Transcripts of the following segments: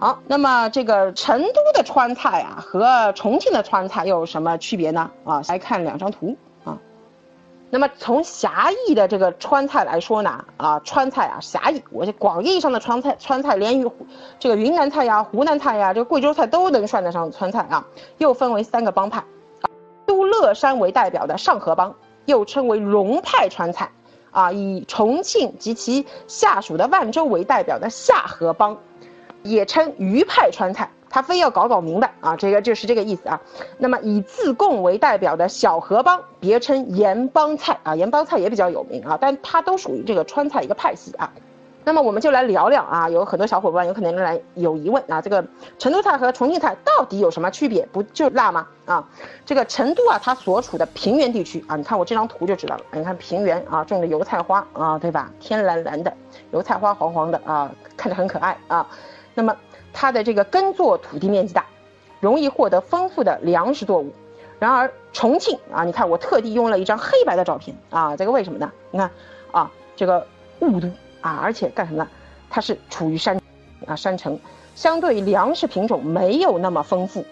好，那么这个成都的川菜啊和重庆的川菜又有什么区别呢？啊，来看两张图啊。那么从狭义的这个川菜来说呢，啊，川菜啊狭义，我这广义上的川菜，川菜连于这个云南菜呀、湖南菜呀、这个贵州菜都能算得上川菜啊。又分为三个帮派，都乐山为代表的上河帮，又称为龙派川菜，啊，以重庆及其下属的万州为代表的下河帮。也称渝派川菜，他非要搞搞明白啊，这个就是这个意思啊。那么以自贡为代表的小河帮，别称盐帮菜啊，盐帮菜也比较有名啊，但它都属于这个川菜一个派系啊。那么我们就来聊聊啊，有很多小伙伴有可能来有疑问啊，这个成都菜和重庆菜到底有什么区别？不就辣吗？啊，这个成都啊，它所处的平原地区啊，你看我这张图就知道了，你看平原啊，种的油菜花啊，对吧？天蓝蓝的，油菜花黄黄的啊，看着很可爱啊。那么它的这个耕作土地面积大，容易获得丰富的粮食作物。然而重庆啊，你看我特地用了一张黑白的照片啊，这个为什么呢？你看啊，这个雾都啊，而且干什么呢？它是处于山啊山城，相对粮食品种没有那么丰富。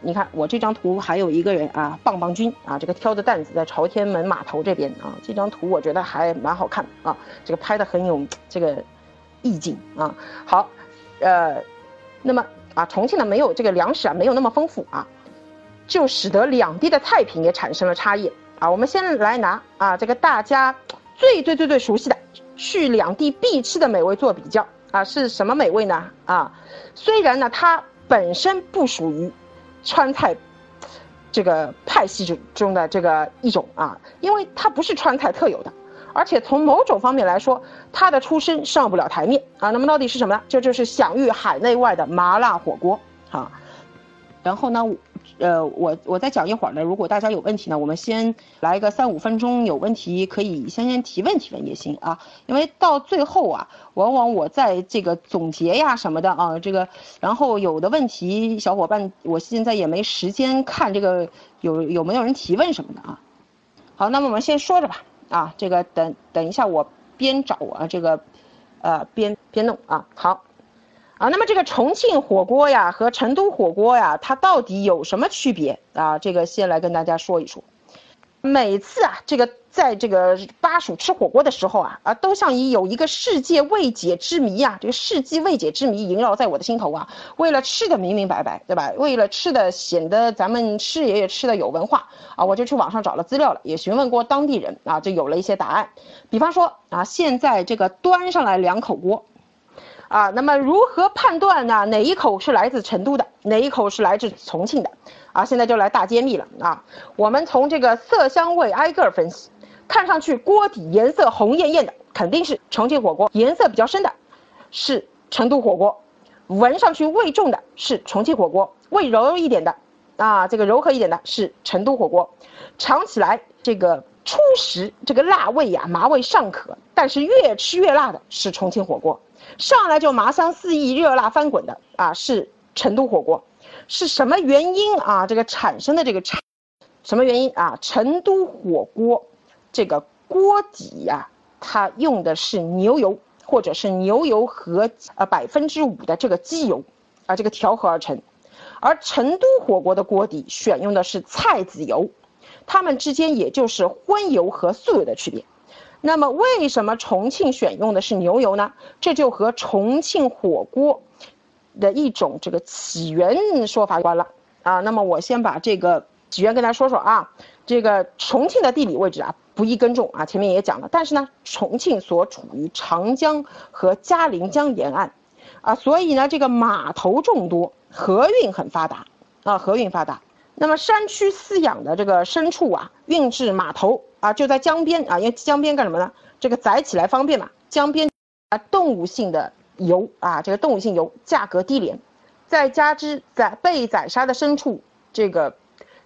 你看我这张图还有一个人啊，棒棒军啊，这个挑着担子在朝天门码头这边啊，这张图我觉得还蛮好看啊，这个拍的很有这个意境啊。好。呃，那么啊，重庆呢没有这个粮食啊，没有那么丰富啊，就使得两地的菜品也产生了差异啊。我们先来拿啊这个大家最最最最熟悉的，去两地必吃的美味做比较啊，是什么美味呢？啊，虽然呢它本身不属于川菜这个派系中中的这个一种啊，因为它不是川菜特有的。而且从某种方面来说，他的出身上不了台面啊。那么到底是什么呢？这就是享誉海内外的麻辣火锅啊。然后呢，呃，我我再讲一会儿呢。如果大家有问题呢，我们先来个三五分钟，有问题可以先先提问提问也行啊。因为到最后啊，往往我在这个总结呀什么的啊，这个然后有的问题小伙伴，我现在也没时间看这个有有没有人提问什么的啊。好，那么我们先说着吧。啊，这个等等一下，我边找啊，这个，呃，边边弄啊，好，啊，那么这个重庆火锅呀和成都火锅呀，它到底有什么区别啊？这个先来跟大家说一说。每次啊，这个在这个巴蜀吃火锅的时候啊，啊，都像以有一个世界未解之谜啊，这个世纪未解之谜萦绕在我的心头啊。为了吃的明明白白，对吧？为了吃的显得咱们吃爷爷吃的有文化啊，我就去网上找了资料了，也询问过当地人啊，就有了一些答案。比方说啊，现在这个端上来两口锅。啊，那么如何判断呢？哪一口是来自成都的，哪一口是来自重庆的？啊，现在就来大揭秘了啊！我们从这个色香味挨个分析，看上去锅底颜色红艳艳的，肯定是重庆火锅；颜色比较深的，是成都火锅；闻上去味重的是重庆火锅，味柔一点的，啊，这个柔和一点的是成都火锅；尝起来这个初时这个辣味呀，麻味尚可，但是越吃越辣的是重庆火锅。上来就麻香四溢、热辣翻滚的啊，是成都火锅，是什么原因啊？这个产生的这个差，什么原因啊？成都火锅这个锅底呀，它用的是牛油，或者是牛油和呃百分之五的这个鸡油啊，这个调和而成，而成都火锅的锅底选用的是菜籽油，它们之间也就是荤油和素油的区别。那么为什么重庆选用的是牛油呢？这就和重庆火锅的一种这个起源说法有关了啊。那么我先把这个起源跟大家说说啊。这个重庆的地理位置啊不易耕种啊，前面也讲了。但是呢，重庆所处于长江和嘉陵江沿岸啊，所以呢这个码头众多，河运很发达啊，河运发达。那么山区饲养的这个牲畜啊，运至码头啊，就在江边啊，因为江边干什么呢？这个宰起来方便嘛。江边啊，动物性的油啊，这个动物性油价格低廉，再加之宰被宰杀的牲畜，这个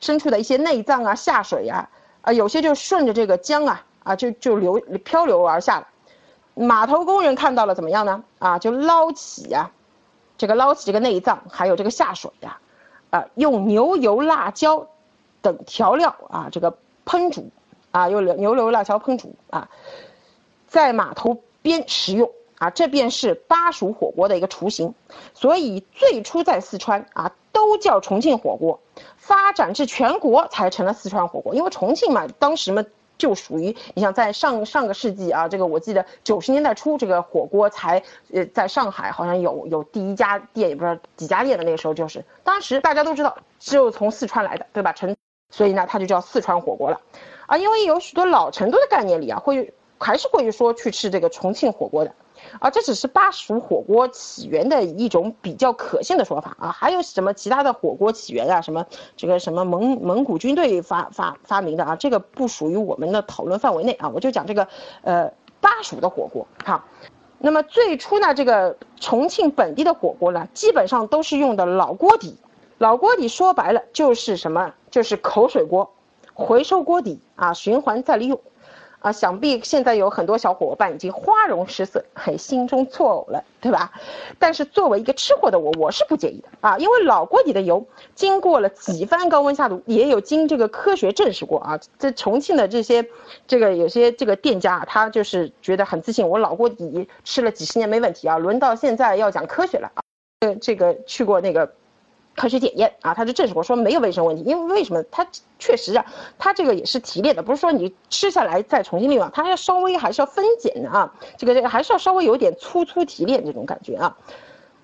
牲畜的一些内脏啊下水呀，啊，有些就顺着这个江啊啊就就流漂流而下了。码头工人看到了怎么样呢？啊，就捞起呀，这个捞起这个内脏，还有这个下水呀。啊，用牛油、辣椒等调料啊，这个烹煮啊，用牛油、辣椒烹煮啊，在码头边食用啊，这便是巴蜀火锅的一个雏形。所以最初在四川啊，都叫重庆火锅，发展至全国才成了四川火锅。因为重庆嘛，当时嘛就属于你像在上上个世纪啊，这个我记得九十年代初，这个火锅才呃在上海好像有有第一家店，也不知道几家店的那个时候就是，当时大家都知道只有从四川来的，对吧？成，所以呢，它就叫四川火锅了。啊，因为有许多老成都的概念里啊，会还是会说去吃这个重庆火锅的，啊，这只是巴蜀火锅起源的一种比较可信的说法啊，还有什么其他的火锅起源啊，什么这个什么蒙蒙古军队发发发明的啊，这个不属于我们的讨论范围内啊，我就讲这个呃巴蜀的火锅哈。那么最初呢，这个重庆本地的火锅呢，基本上都是用的老锅底，老锅底说白了就是什么，就是口水锅。回收锅底啊，循环再利用，啊，想必现在有很多小伙伴已经花容失色，嘿，心中错愕了，对吧？但是作为一个吃货的我，我是不介意的啊，因为老锅底的油经过了几番高温下毒，也有经这个科学证实过啊。在重庆的这些，这个有些这个店家，他就是觉得很自信，我老锅底吃了几十年没问题啊。轮到现在要讲科学了啊，这个去过那个。科学检验啊，他就证实过说没有卫生问题，因为为什么？它确实啊，它这个也是提炼的，不是说你吃下来再重新利用，它要稍微还是要分拣的啊，这个这个还是要稍微有点粗粗提炼这种感觉啊。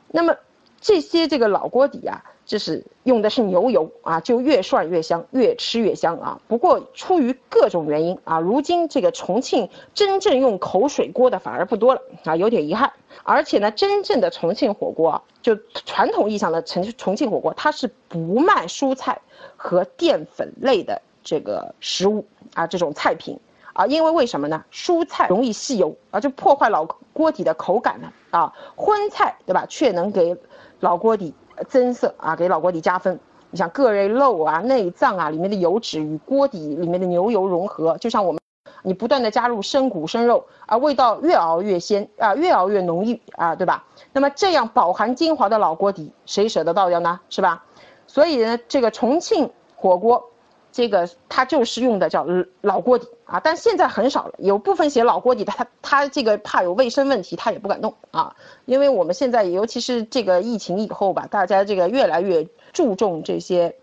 那么这些这个老锅底啊。就是用的是牛油啊，就越涮越香，越吃越香啊。不过出于各种原因啊，如今这个重庆真正用口水锅的反而不多了啊，有点遗憾。而且呢，真正的重庆火锅啊，就传统意义上的重重庆火锅，它是不卖蔬菜和淀粉类的这个食物啊，这种菜品啊，因为为什么呢？蔬菜容易吸油啊，就破坏老锅底的口感呢啊，荤菜对吧，却能给老锅底。增色啊，给老锅底加分。你像各类肉啊、内脏啊里面的油脂与锅底里面的牛油融合，就像我们，你不断的加入生骨生肉啊，味道越熬越鲜啊，越熬越浓郁啊，对吧？那么这样饱含精华的老锅底，谁舍得倒掉呢？是吧？所以呢，这个重庆火锅。这个它就是用的叫老锅底啊，但现在很少了。有部分写老锅底的，他他这个怕有卫生问题，他也不敢动啊。因为我们现在尤其是这个疫情以后吧，大家这个越来越注重这些，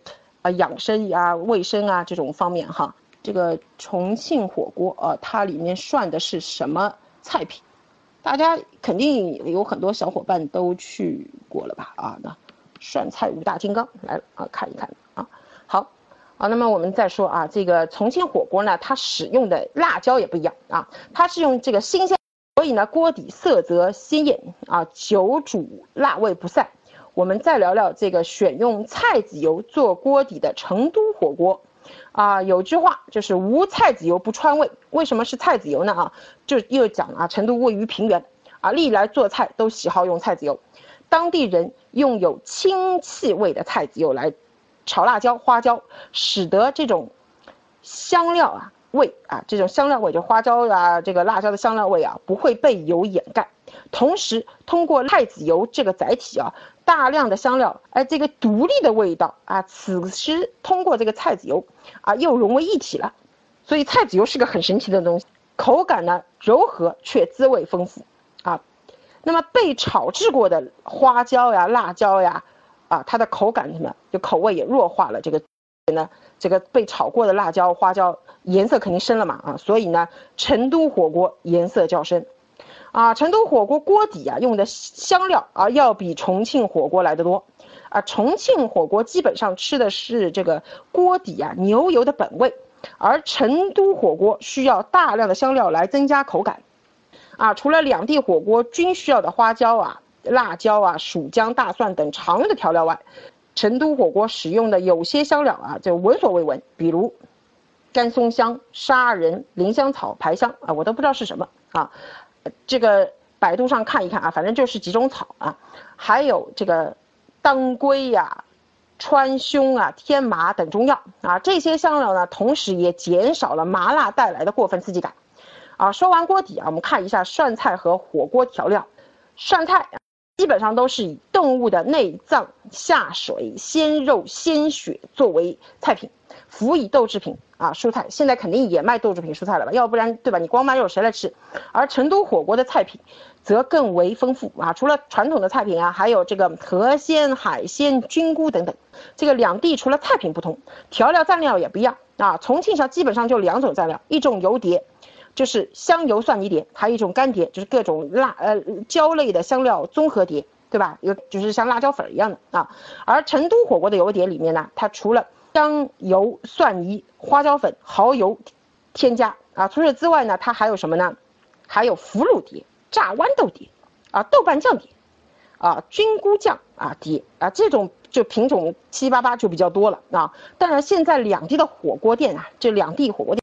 啊养生啊、卫生啊这种方面哈。这个重庆火锅啊，它里面涮的是什么菜品？大家肯定有很多小伙伴都去过了吧？啊，那涮菜五大金刚来了啊，看一看啊，那么我们再说啊，这个重庆火锅呢，它使用的辣椒也不一样啊，它是用这个新鲜，所以呢锅底色泽鲜艳啊，久煮辣味不散。我们再聊聊这个选用菜籽油做锅底的成都火锅，啊，有句话就是无菜籽油不川味。为什么是菜籽油呢？啊，就又讲啊，成都位于平原，啊，历来做菜都喜好用菜籽油，当地人用有清气味的菜籽油来。炒辣椒、花椒，使得这种香料啊味啊，这种香料味就花椒啊，这个辣椒的香料味啊，不会被油掩盖。同时，通过菜籽油这个载体啊，大量的香料，哎，这个独立的味道啊，此时通过这个菜籽油啊，又融为一体了。所以，菜籽油是个很神奇的东西，口感呢柔和却滋味丰富啊。那么被炒制过的花椒呀、辣椒呀。啊，它的口感什么，就口味也弱化了。这个呢，这个被炒过的辣椒、花椒颜色肯定深了嘛啊，所以呢，成都火锅颜色较深。啊，成都火锅锅底啊用的香料啊要比重庆火锅来的多。啊，重庆火锅基本上吃的是这个锅底啊牛油的本味，而成都火锅需要大量的香料来增加口感。啊，除了两地火锅均需要的花椒啊。辣椒啊、蜀姜、大蒜等常用的调料外，成都火锅使用的有些香料啊，就闻所未闻，比如干松香、砂仁、灵香草、排香啊，我都不知道是什么啊。这个百度上看一看啊，反正就是几种草啊。还有这个当归呀、川芎啊、天麻等中药啊，这些香料呢，同时也减少了麻辣带来的过分刺激感。啊，说完锅底啊，我们看一下涮菜和火锅调料。涮菜。基本上都是以动物的内脏、下水、鲜肉、鲜血作为菜品，辅以豆制品啊。蔬菜，现在肯定也卖豆制品蔬菜了吧？要不然对吧？你光卖肉谁来吃？而成都火锅的菜品则更为丰富啊，除了传统的菜品啊，还有这个河鲜、海鲜、菌菇等等。这个两地除了菜品不同，调料蘸料也不一样啊。重庆上基本上就两种蘸料，一种油碟，就是香油蒜泥碟，还有一种干碟，就是各种辣呃椒类的香料综合碟。对吧？有就是像辣椒粉一样的啊，而成都火锅的油碟里面呢，它除了香油、蒜泥、花椒粉、蚝油添加啊，除此之外呢，它还有什么呢？还有腐乳碟、炸豌豆碟啊、豆瓣酱碟啊、菌菇酱啊碟啊，这种就品种七七八八就比较多了啊。当然，现在两地的火锅店啊，这两地火锅店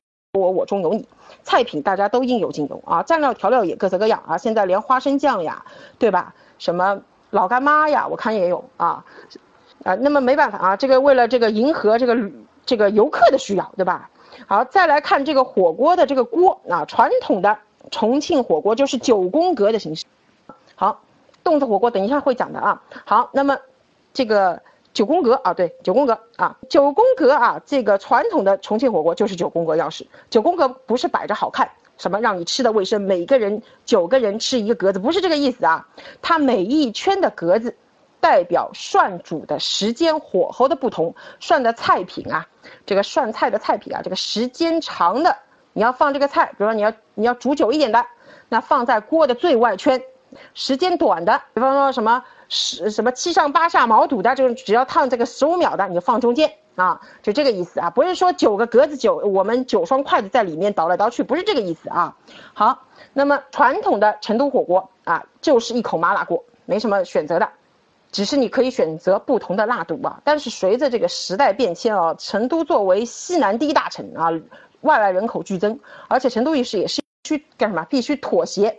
我中有你，菜品大家都应有尽有啊，蘸料调料也各色各样啊。现在连花生酱呀，对吧？什么？老干妈呀，我看也有啊，啊，那么没办法啊，这个为了这个迎合这个这个游客的需要，对吧？好，再来看这个火锅的这个锅啊，传统的重庆火锅就是九宫格的形式。好，洞子火锅等一下会讲的啊。好，那么这个九宫格啊，对，九宫格啊，九宫格啊，这个传统的重庆火锅就是九宫格样式。九宫格不是摆着好看。什么让你吃的卫生？每个人九个人吃一个格子，不是这个意思啊。它每一圈的格子，代表涮煮的时间、火候的不同。涮的菜品啊，这个涮菜的菜品啊，这个时间长的，你要放这个菜，比如说你要你要煮久一点的，那放在锅的最外圈；时间短的，比方说什么十什么七上八下毛肚的，就是只要烫这个十五秒的，你就放中间。啊，就这个意思啊，不是说九个格子九，我们九双筷子在里面倒来倒去，不是这个意思啊。好，那么传统的成都火锅啊，就是一口麻辣锅，没什么选择的，只是你可以选择不同的辣度啊。但是随着这个时代变迁啊，成都作为西南第一大城啊，外来人口剧增，而且成都也是也是。去干什么？必须妥协，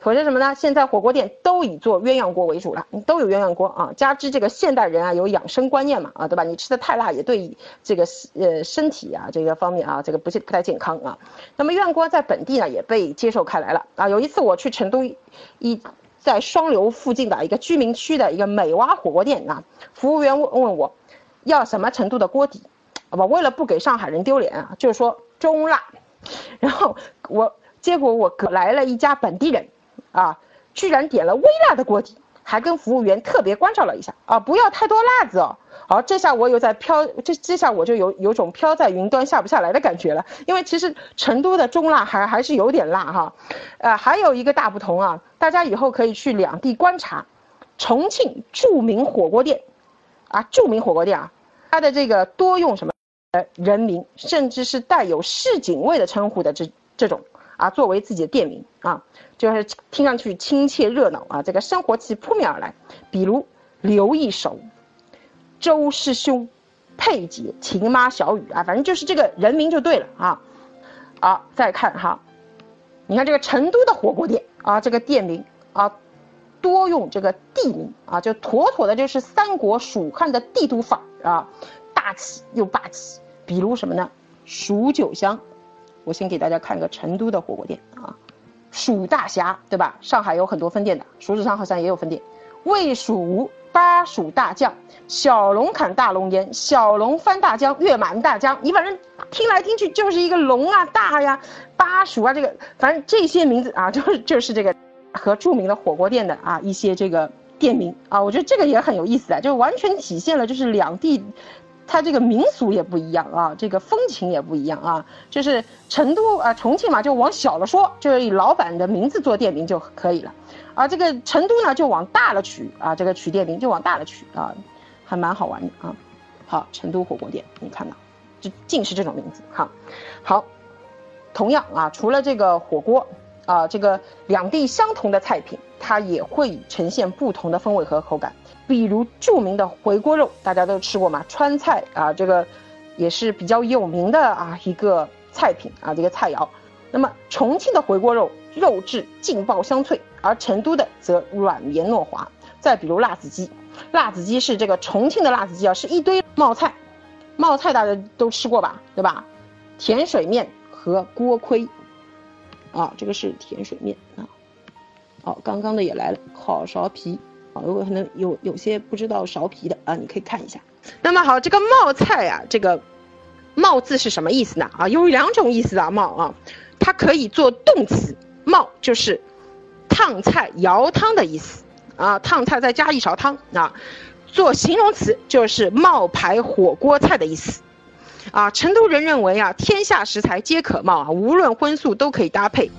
妥协什么呢？现在火锅店都以做鸳鸯锅为主了，都有鸳鸯锅啊。加之这个现代人啊有养生观念嘛啊，对吧？你吃的太辣也对这个呃身体啊这个方面啊这个不不太健康啊。那么鸳鸯锅在本地呢也被接受开来了啊。有一次我去成都一在双流附近的一个居民区的一个美蛙火锅店啊，服务员问问我要什么程度的锅底，啊不为了不给上海人丢脸啊，就是说中辣，然后我。结果我来了一家本地人，啊，居然点了微辣的锅底，还跟服务员特别关照了一下啊，不要太多辣子哦。好，这下我有在飘，这这下我就有有种飘在云端下不下来的感觉了。因为其实成都的中辣还还是有点辣哈，呃，还有一个大不同啊，大家以后可以去两地观察，重庆著名火锅店，啊，著名火锅店啊，它的这个多用什么呃人名，甚至是带有市井味的称呼的这这种。啊，作为自己的店名啊，就是听上去亲切热闹啊，这个生活气扑面而来。比如刘一手、周师兄、佩姐、秦妈、小雨啊，反正就是这个人名就对了啊。好，再看哈，你看这个成都的火锅店啊，这个店名啊，多用这个地名啊，就妥妥的就是三国蜀汉的帝都范儿啊，大气又霸气。比如什么呢？蜀九香。我先给大家看个成都的火锅店啊，蜀大侠对吧？上海有很多分店的，蜀子上好像也有分店。魏蜀吴巴蜀大酱，小龙坎大龙烟，小龙翻大江，月满大江。你反正听来听去就是一个龙啊大呀，巴蜀啊这个，反正这些名字啊，就是就是这个和著名的火锅店的啊一些这个店名啊，我觉得这个也很有意思啊，就完全体现了就是两地。它这个民俗也不一样啊，这个风情也不一样啊。就是成都啊，重庆嘛，就往小了说，就是以老板的名字做店名就可以了。而，这个成都呢，就往大了取啊，这个取店名就往大了取啊，还蛮好玩的啊。好，成都火锅店，你看到，就尽是这种名字哈。好，同样啊，除了这个火锅啊，这个两地相同的菜品，它也会呈现不同的风味和口感。比如著名的回锅肉，大家都吃过嘛？川菜啊，这个也是比较有名的啊一个菜品啊，这个菜肴。那么重庆的回锅肉肉质劲爆香脆，而成都的则软绵糯滑。再比如辣子鸡，辣子鸡是这个重庆的辣子鸡啊，是一堆冒菜，冒菜大家都吃过吧，对吧？甜水面和锅盔，啊，这个是甜水面啊。好，刚刚的也来了，烤苕皮。如果可能有有些不知道苕皮的啊，你可以看一下。那么好，这个冒菜啊，这个冒字是什么意思呢？啊，有两种意思啊，冒啊，它可以做动词，冒就是烫菜舀汤的意思啊，烫菜再加一勺汤啊，做形容词就是冒牌火锅菜的意思。啊，成都人认为啊，天下食材皆可冒啊，无论荤素都可以搭配。